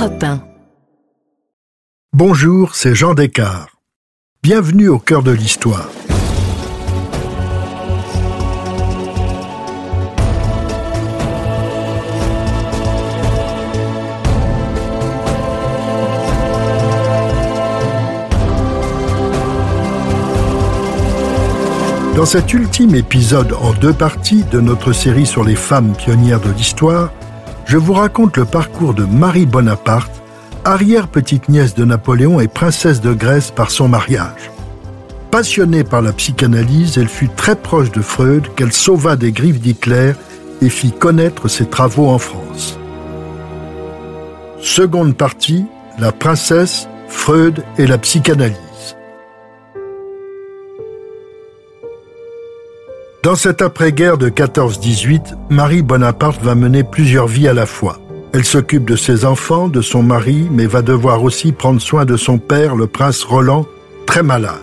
Europe 1. Bonjour, c'est Jean Descartes. Bienvenue au cœur de l'histoire. Dans cet ultime épisode en deux parties de notre série sur les femmes pionnières de l'histoire, je vous raconte le parcours de Marie Bonaparte, arrière-petite-nièce de Napoléon et princesse de Grèce par son mariage. Passionnée par la psychanalyse, elle fut très proche de Freud qu'elle sauva des griffes d'Hitler et fit connaître ses travaux en France. Seconde partie, la princesse, Freud et la psychanalyse. Dans cette après-guerre de 14-18, Marie Bonaparte va mener plusieurs vies à la fois. Elle s'occupe de ses enfants, de son mari, mais va devoir aussi prendre soin de son père, le prince Roland, très malade.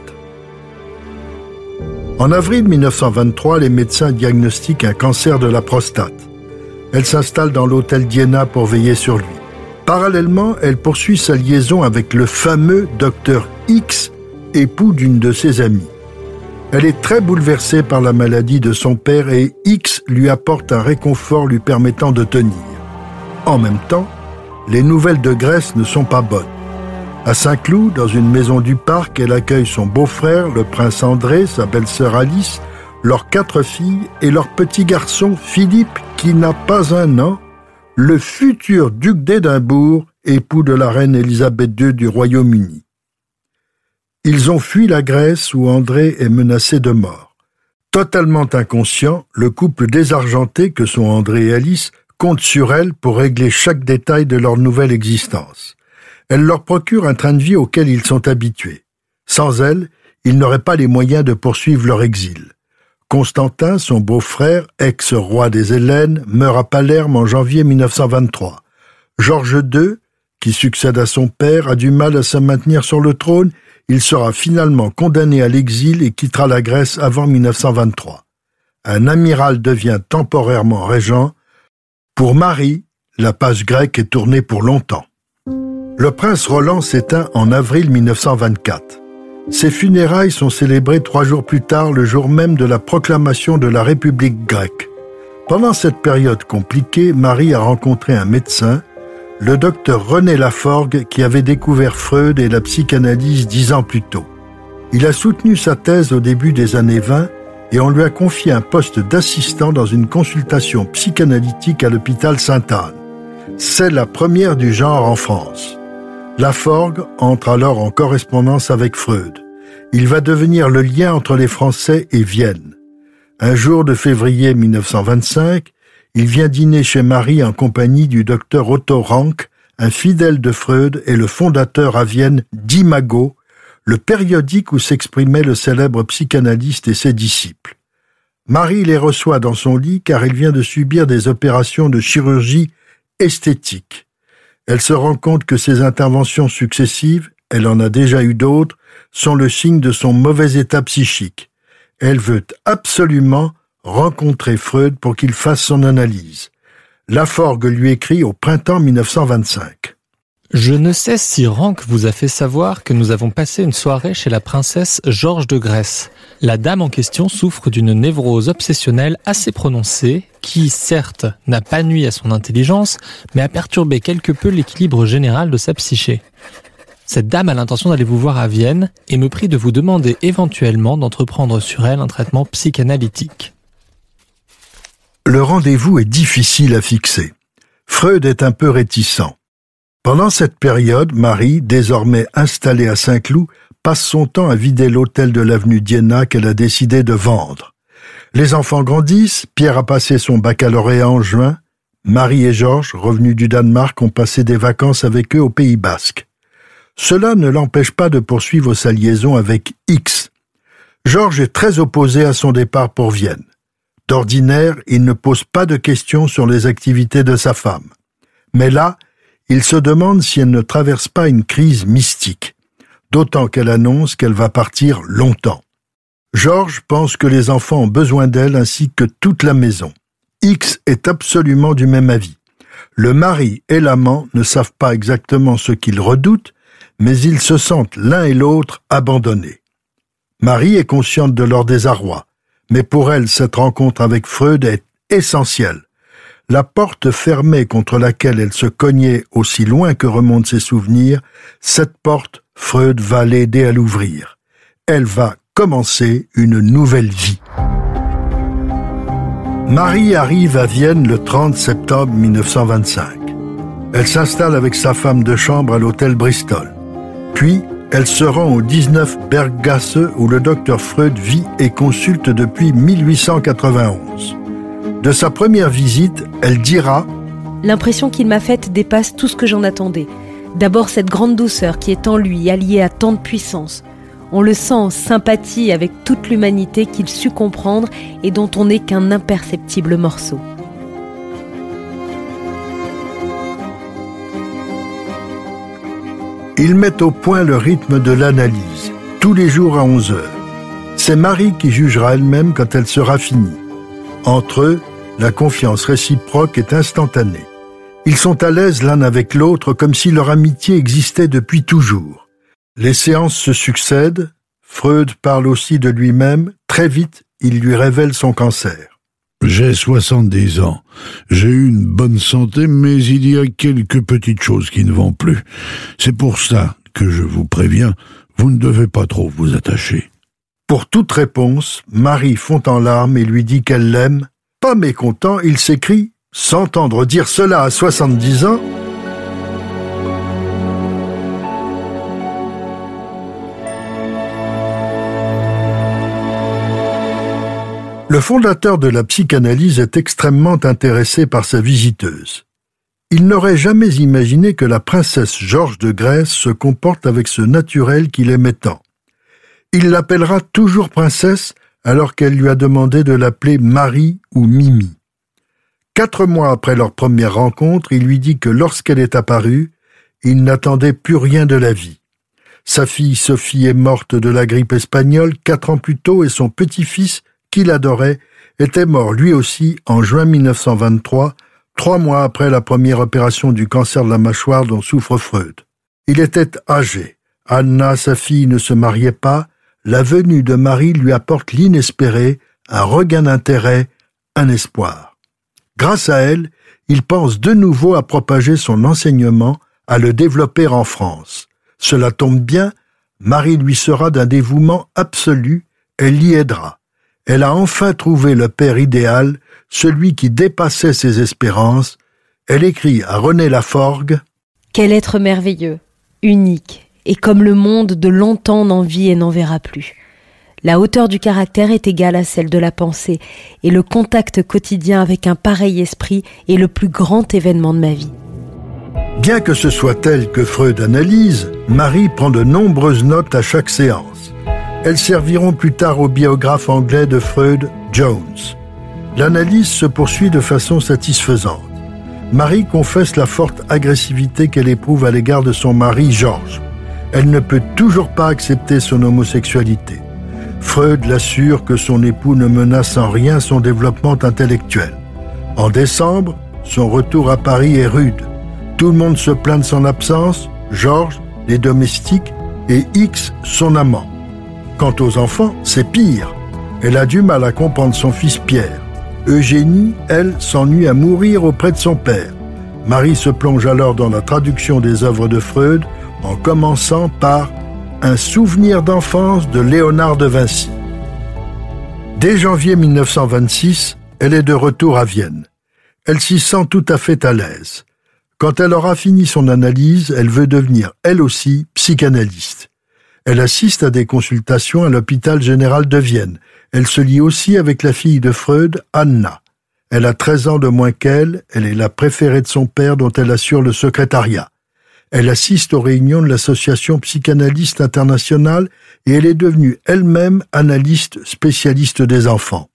En avril 1923, les médecins diagnostiquent un cancer de la prostate. Elle s'installe dans l'hôtel Diana pour veiller sur lui. Parallèlement, elle poursuit sa liaison avec le fameux docteur X, époux d'une de ses amies. Elle est très bouleversée par la maladie de son père et X lui apporte un réconfort lui permettant de tenir. En même temps, les nouvelles de Grèce ne sont pas bonnes. À Saint-Cloud, dans une maison du parc, elle accueille son beau-frère, le prince André, sa belle-sœur Alice, leurs quatre filles et leur petit garçon Philippe, qui n'a pas un an, le futur duc d'Édimbourg, époux de la reine Élisabeth II du Royaume-Uni. Ils ont fui la Grèce où André est menacé de mort. Totalement inconscient, le couple désargenté que sont André et Alice compte sur elle pour régler chaque détail de leur nouvelle existence. Elle leur procure un train de vie auquel ils sont habitués. Sans elle, ils n'auraient pas les moyens de poursuivre leur exil. Constantin, son beau-frère, ex-roi des Hellènes, meurt à Palerme en janvier 1923. Georges II, qui succède à son père, a du mal à se maintenir sur le trône il sera finalement condamné à l'exil et quittera la Grèce avant 1923. Un amiral devient temporairement régent. Pour Marie, la page grecque est tournée pour longtemps. Le prince Roland s'éteint en avril 1924. Ses funérailles sont célébrées trois jours plus tard, le jour même de la proclamation de la République grecque. Pendant cette période compliquée, Marie a rencontré un médecin, le docteur René Laforgue qui avait découvert Freud et la psychanalyse dix ans plus tôt. Il a soutenu sa thèse au début des années 20 et on lui a confié un poste d'assistant dans une consultation psychanalytique à l'hôpital Sainte-Anne. C'est la première du genre en France. Laforgue entre alors en correspondance avec Freud. Il va devenir le lien entre les Français et Vienne. Un jour de février 1925, il vient dîner chez Marie en compagnie du docteur Otto Rank, un fidèle de Freud et le fondateur à Vienne d'Imago, le périodique où s'exprimait le célèbre psychanalyste et ses disciples. Marie les reçoit dans son lit car il vient de subir des opérations de chirurgie esthétique. Elle se rend compte que ses interventions successives, elle en a déjà eu d'autres, sont le signe de son mauvais état psychique. Elle veut absolument rencontrer Freud pour qu'il fasse son analyse. Laforgue lui écrit au printemps 1925. Je ne sais si Rank vous a fait savoir que nous avons passé une soirée chez la princesse George de Grèce. La dame en question souffre d'une névrose obsessionnelle assez prononcée qui, certes, n'a pas nui à son intelligence, mais a perturbé quelque peu l'équilibre général de sa psyché. Cette dame a l'intention d'aller vous voir à Vienne et me prie de vous demander éventuellement d'entreprendre sur elle un traitement psychanalytique le rendez-vous est difficile à fixer. Freud est un peu réticent. Pendant cette période, Marie, désormais installée à Saint-Cloud, passe son temps à vider l'hôtel de l'avenue Diana qu'elle a décidé de vendre. Les enfants grandissent, Pierre a passé son baccalauréat en juin, Marie et Georges, revenus du Danemark, ont passé des vacances avec eux au Pays Basque. Cela ne l'empêche pas de poursuivre sa liaison avec X. Georges est très opposé à son départ pour Vienne. D'ordinaire, il ne pose pas de questions sur les activités de sa femme. Mais là, il se demande si elle ne traverse pas une crise mystique, d'autant qu'elle annonce qu'elle va partir longtemps. Georges pense que les enfants ont besoin d'elle ainsi que toute la maison. X est absolument du même avis. Le mari et l'amant ne savent pas exactement ce qu'ils redoutent, mais ils se sentent l'un et l'autre abandonnés. Marie est consciente de leur désarroi, mais pour elle cette rencontre avec Freud est essentielle. La porte fermée contre laquelle elle se cognait aussi loin que remontent ses souvenirs, cette porte, Freud va l'aider à l'ouvrir. Elle va commencer une nouvelle vie. Marie arrive à Vienne le 30 septembre 1925. Elle s'installe avec sa femme de chambre à l'hôtel Bristol. Puis, elle se rend au 19 Berggasse où le docteur Freud vit et consulte depuis 1891. De sa première visite, elle dira L'impression qu'il m'a faite dépasse tout ce que j'en attendais. D'abord cette grande douceur qui est en lui, alliée à tant de puissance. On le sent en sympathie avec toute l'humanité qu'il sut comprendre et dont on n'est qu'un imperceptible morceau. Il met au point le rythme de l'analyse, tous les jours à 11 heures. C'est Marie qui jugera elle-même quand elle sera finie. Entre eux, la confiance réciproque est instantanée. Ils sont à l'aise l'un avec l'autre comme si leur amitié existait depuis toujours. Les séances se succèdent. Freud parle aussi de lui-même. Très vite, il lui révèle son cancer. J'ai 70 ans. J'ai eu une bonne santé, mais il y a quelques petites choses qui ne vont plus. C'est pour ça que je vous préviens, vous ne devez pas trop vous attacher. Pour toute réponse, Marie fond en larmes et lui dit qu'elle l'aime. Pas mécontent, il s'écrie S'entendre dire cela à 70 ans Le fondateur de la psychanalyse est extrêmement intéressé par sa visiteuse. Il n'aurait jamais imaginé que la princesse Georges de Grèce se comporte avec ce naturel qu'il aimait tant. Il l'appellera toujours princesse alors qu'elle lui a demandé de l'appeler Marie ou Mimi. Quatre mois après leur première rencontre, il lui dit que lorsqu'elle est apparue, il n'attendait plus rien de la vie. Sa fille Sophie est morte de la grippe espagnole quatre ans plus tôt et son petit-fils qu'il adorait, était mort lui aussi en juin 1923, trois mois après la première opération du cancer de la mâchoire dont souffre Freud. Il était âgé. Anna, sa fille, ne se mariait pas. La venue de Marie lui apporte l'inespéré, un regain d'intérêt, un espoir. Grâce à elle, il pense de nouveau à propager son enseignement, à le développer en France. Cela tombe bien, Marie lui sera d'un dévouement absolu, elle l'y aidera elle a enfin trouvé le père idéal, celui qui dépassait ses espérances. Elle écrit à René Laforgue Quel être merveilleux, unique, et comme le monde de longtemps n'en vit et n'en verra plus. La hauteur du caractère est égale à celle de la pensée, et le contact quotidien avec un pareil esprit est le plus grand événement de ma vie. Bien que ce soit elle que Freud analyse, Marie prend de nombreuses notes à chaque séance. Elles serviront plus tard au biographe anglais de Freud, Jones. L'analyse se poursuit de façon satisfaisante. Marie confesse la forte agressivité qu'elle éprouve à l'égard de son mari Georges. Elle ne peut toujours pas accepter son homosexualité. Freud l'assure que son époux ne menace en rien son développement intellectuel. En décembre, son retour à Paris est rude. Tout le monde se plaint de son absence, Georges, les domestiques et X, son amant. Quant aux enfants, c'est pire. Elle a du mal à comprendre son fils Pierre. Eugénie, elle, s'ennuie à mourir auprès de son père. Marie se plonge alors dans la traduction des œuvres de Freud en commençant par Un souvenir d'enfance de Léonard de Vinci. Dès janvier 1926, elle est de retour à Vienne. Elle s'y sent tout à fait à l'aise. Quand elle aura fini son analyse, elle veut devenir, elle aussi, psychanalyste. Elle assiste à des consultations à l'hôpital général de Vienne. Elle se lie aussi avec la fille de Freud, Anna. Elle a 13 ans de moins qu'elle, elle est la préférée de son père dont elle assure le secrétariat. Elle assiste aux réunions de l'association psychanalyste internationale et elle est devenue elle-même analyste spécialiste des enfants.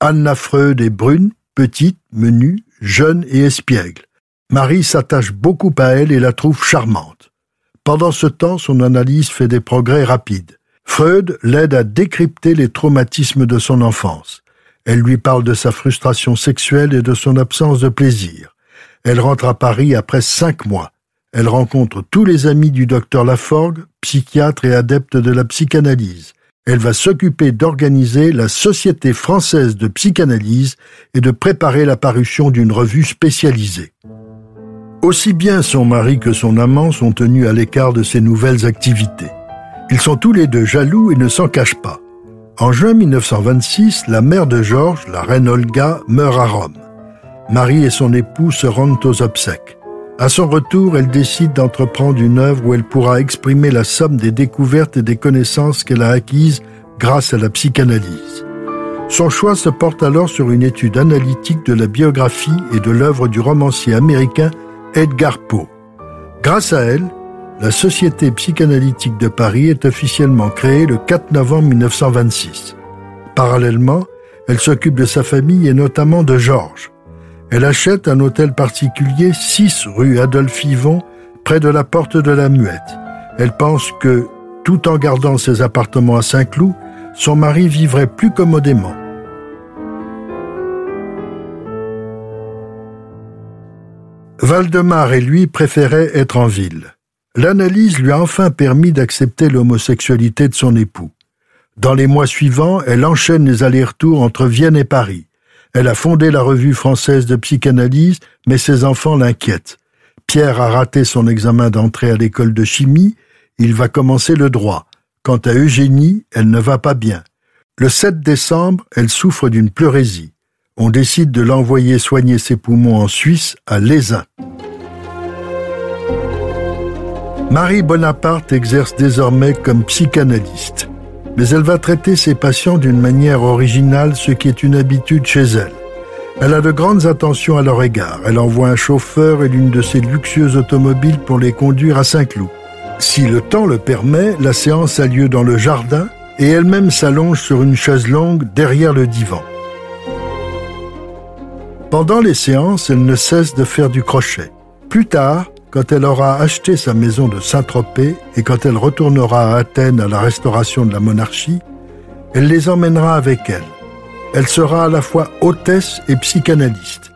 Anna Freud est brune, petite, menue, jeune et espiègle. Marie s'attache beaucoup à elle et la trouve charmante. Pendant ce temps, son analyse fait des progrès rapides. Freud l'aide à décrypter les traumatismes de son enfance. Elle lui parle de sa frustration sexuelle et de son absence de plaisir. Elle rentre à Paris après cinq mois. Elle rencontre tous les amis du docteur Laforgue, psychiatre et adepte de la psychanalyse. Elle va s'occuper d'organiser la Société française de psychanalyse et de préparer la parution d'une revue spécialisée. Aussi bien son mari que son amant sont tenus à l'écart de ces nouvelles activités. Ils sont tous les deux jaloux et ne s'en cachent pas. En juin 1926, la mère de Georges, la reine Olga, meurt à Rome. Marie et son époux se rendent aux obsèques. À son retour, elle décide d'entreprendre une œuvre où elle pourra exprimer la somme des découvertes et des connaissances qu'elle a acquises grâce à la psychanalyse. Son choix se porte alors sur une étude analytique de la biographie et de l'œuvre du romancier américain Edgar Poe. Grâce à elle, la Société psychanalytique de Paris est officiellement créée le 4 novembre 1926. Parallèlement, elle s'occupe de sa famille et notamment de Georges. Elle achète un hôtel particulier 6 rue Adolphe Yvon, près de la porte de la Muette. Elle pense que, tout en gardant ses appartements à Saint-Cloud, son mari vivrait plus commodément. Valdemar et lui préféraient être en ville. L'analyse lui a enfin permis d'accepter l'homosexualité de son époux. Dans les mois suivants, elle enchaîne les allers-retours entre Vienne et Paris. Elle a fondé la revue française de psychanalyse, mais ses enfants l'inquiètent. Pierre a raté son examen d'entrée à l'école de chimie, il va commencer le droit. Quant à Eugénie, elle ne va pas bien. Le 7 décembre, elle souffre d'une pleurésie. On décide de l'envoyer soigner ses poumons en Suisse, à Lézin. Marie Bonaparte exerce désormais comme psychanalyste, mais elle va traiter ses patients d'une manière originale, ce qui est une habitude chez elle. Elle a de grandes attentions à leur égard. Elle envoie un chauffeur et l'une de ses luxueuses automobiles pour les conduire à Saint-Cloud. Si le temps le permet, la séance a lieu dans le jardin et elle-même s'allonge sur une chaise longue derrière le divan. Pendant les séances, elle ne cesse de faire du crochet. Plus tard, quand elle aura acheté sa maison de Saint-Tropez et quand elle retournera à Athènes à la restauration de la monarchie, elle les emmènera avec elle. Elle sera à la fois hôtesse et psychanalyste.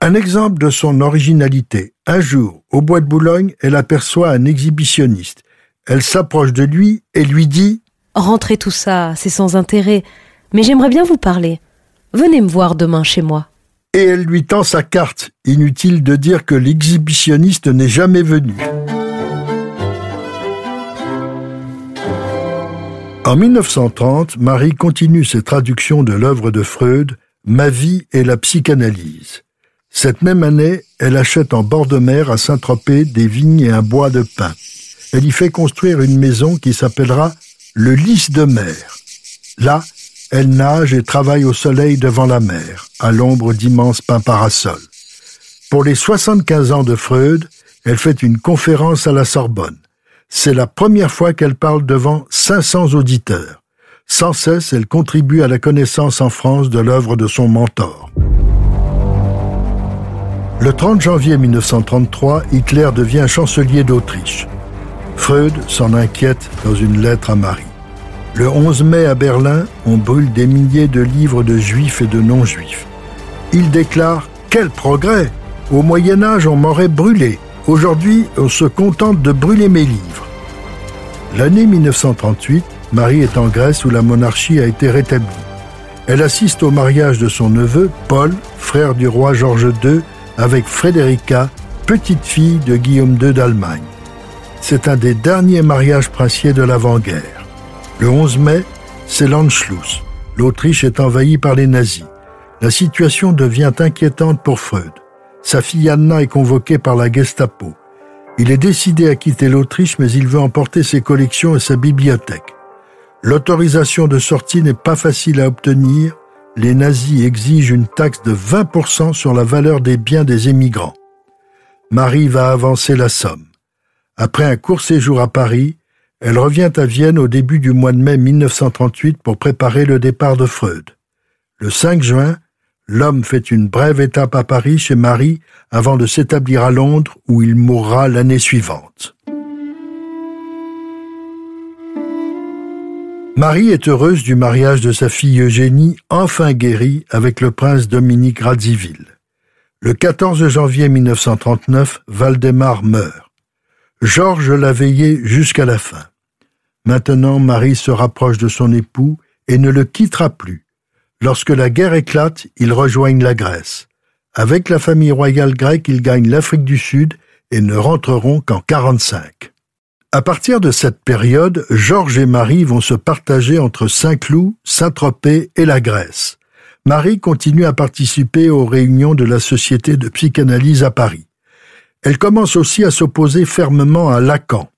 Un exemple de son originalité. Un jour, au bois de Boulogne, elle aperçoit un exhibitionniste. Elle s'approche de lui et lui dit ⁇ Rentrez tout ça, c'est sans intérêt, mais j'aimerais bien vous parler. Venez me voir demain chez moi. ⁇ et elle lui tend sa carte. Inutile de dire que l'exhibitionniste n'est jamais venu. En 1930, Marie continue ses traductions de l'œuvre de Freud, Ma vie et la psychanalyse. Cette même année, elle achète en bord de mer à Saint-Tropez des vignes et un bois de pin. Elle y fait construire une maison qui s'appellera le Lys de mer. Là, elle nage et travaille au soleil devant la mer, à l'ombre d'immenses pins parasols. Pour les 75 ans de Freud, elle fait une conférence à la Sorbonne. C'est la première fois qu'elle parle devant 500 auditeurs. Sans cesse, elle contribue à la connaissance en France de l'œuvre de son mentor. Le 30 janvier 1933, Hitler devient chancelier d'Autriche. Freud s'en inquiète dans une lettre à Marie. Le 11 mai à Berlin, on brûle des milliers de livres de juifs et de non-juifs. Il déclare Quel progrès Au Moyen Âge, on m'aurait brûlé. Aujourd'hui, on se contente de brûler mes livres. L'année 1938, Marie est en Grèce où la monarchie a été rétablie. Elle assiste au mariage de son neveu, Paul, frère du roi George II, avec Frédérica, petite fille de Guillaume II d'Allemagne. C'est un des derniers mariages princiers de l'avant-guerre. Le 11 mai, c'est l'Anschluss. L'Autriche est envahie par les nazis. La situation devient inquiétante pour Freud. Sa fille Anna est convoquée par la Gestapo. Il est décidé à quitter l'Autriche, mais il veut emporter ses collections et sa bibliothèque. L'autorisation de sortie n'est pas facile à obtenir. Les nazis exigent une taxe de 20% sur la valeur des biens des émigrants. Marie va avancer la somme. Après un court séjour à Paris, elle revient à Vienne au début du mois de mai 1938 pour préparer le départ de Freud. Le 5 juin, l'homme fait une brève étape à Paris chez Marie avant de s'établir à Londres où il mourra l'année suivante. Marie est heureuse du mariage de sa fille Eugénie, enfin guérie, avec le prince Dominique Radziwill. Le 14 janvier 1939, Valdemar meurt. Georges l'a veillé jusqu'à la fin. Maintenant, Marie se rapproche de son époux et ne le quittera plus. Lorsque la guerre éclate, ils rejoignent la Grèce. Avec la famille royale grecque, ils gagnent l'Afrique du Sud et ne rentreront qu'en 45. À partir de cette période, Georges et Marie vont se partager entre Saint-Cloud, Saint-Tropez et la Grèce. Marie continue à participer aux réunions de la Société de psychanalyse à Paris. Elle commence aussi à s'opposer fermement à Lacan.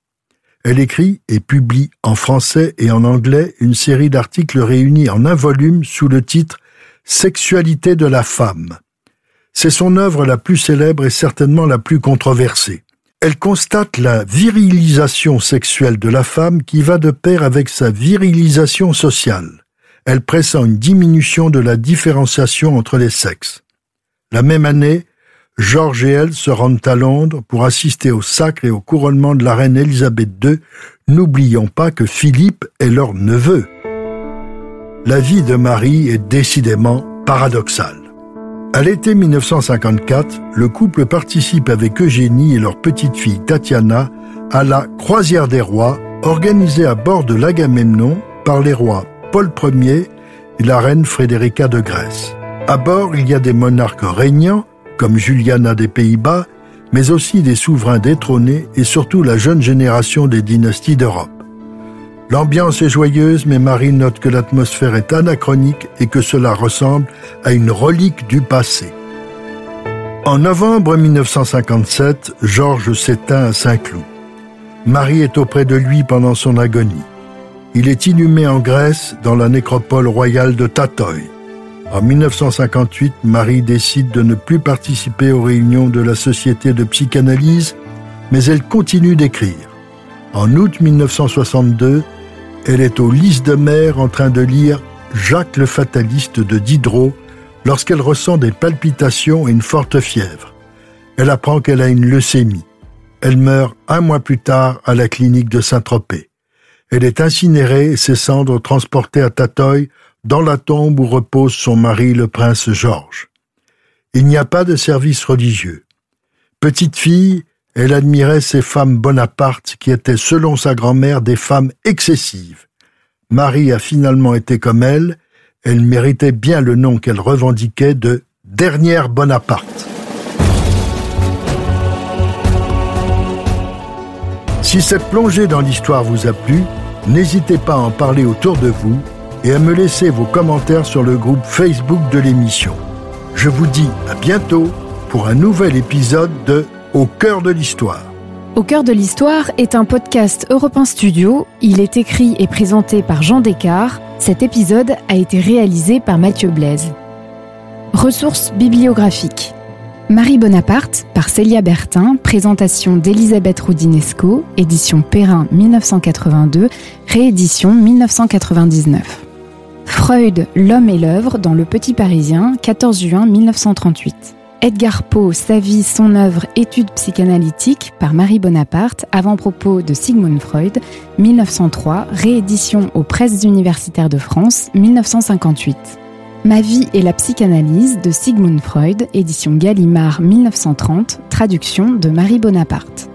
Elle écrit et publie en français et en anglais une série d'articles réunis en un volume sous le titre Sexualité de la femme. C'est son œuvre la plus célèbre et certainement la plus controversée. Elle constate la virilisation sexuelle de la femme qui va de pair avec sa virilisation sociale. Elle pressent une diminution de la différenciation entre les sexes. La même année, Georges et elle se rendent à Londres pour assister au sacre et au couronnement de la reine Élisabeth II. N'oublions pas que Philippe est leur neveu. La vie de Marie est décidément paradoxale. À l'été 1954, le couple participe avec Eugénie et leur petite fille Tatiana à la Croisière des Rois, organisée à bord de l'Agamemnon par les rois Paul Ier et la reine Frédérica de Grèce. À bord, il y a des monarques régnants comme Juliana des Pays-Bas, mais aussi des souverains détrônés et surtout la jeune génération des dynasties d'Europe. L'ambiance est joyeuse, mais Marie note que l'atmosphère est anachronique et que cela ressemble à une relique du passé. En novembre 1957, Georges s'éteint à Saint-Cloud. Marie est auprès de lui pendant son agonie. Il est inhumé en Grèce dans la nécropole royale de Tatoï. En 1958, Marie décide de ne plus participer aux réunions de la Société de psychanalyse, mais elle continue d'écrire. En août 1962, elle est au lys de mer en train de lire Jacques le fataliste de Diderot lorsqu'elle ressent des palpitations et une forte fièvre. Elle apprend qu'elle a une leucémie. Elle meurt un mois plus tard à la clinique de Saint-Tropez. Elle est incinérée et ses cendres transportées à Tatoï dans la tombe où repose son mari le prince Georges. Il n'y a pas de service religieux. Petite fille, elle admirait ces femmes Bonaparte qui étaient, selon sa grand-mère, des femmes excessives. Marie a finalement été comme elle, elle méritait bien le nom qu'elle revendiquait de dernière Bonaparte. Si cette plongée dans l'histoire vous a plu, n'hésitez pas à en parler autour de vous et à me laisser vos commentaires sur le groupe Facebook de l'émission. Je vous dis à bientôt pour un nouvel épisode de Au cœur de l'histoire. Au cœur de l'histoire est un podcast Europe Studio. Il est écrit et présenté par Jean Descartes. Cet épisode a été réalisé par Mathieu Blaise. Ressources bibliographiques. Marie Bonaparte par Célia Bertin, présentation d'Elisabeth Roudinesco, édition Perrin 1982, réédition 1999. Freud, L'homme et l'œuvre dans Le Petit Parisien, 14 juin 1938. Edgar Poe, sa vie, son œuvre, études psychanalytiques par Marie Bonaparte, avant-propos de Sigmund Freud, 1903, réédition aux presses universitaires de France, 1958. Ma vie et la psychanalyse de Sigmund Freud, édition Gallimard 1930, traduction de Marie Bonaparte.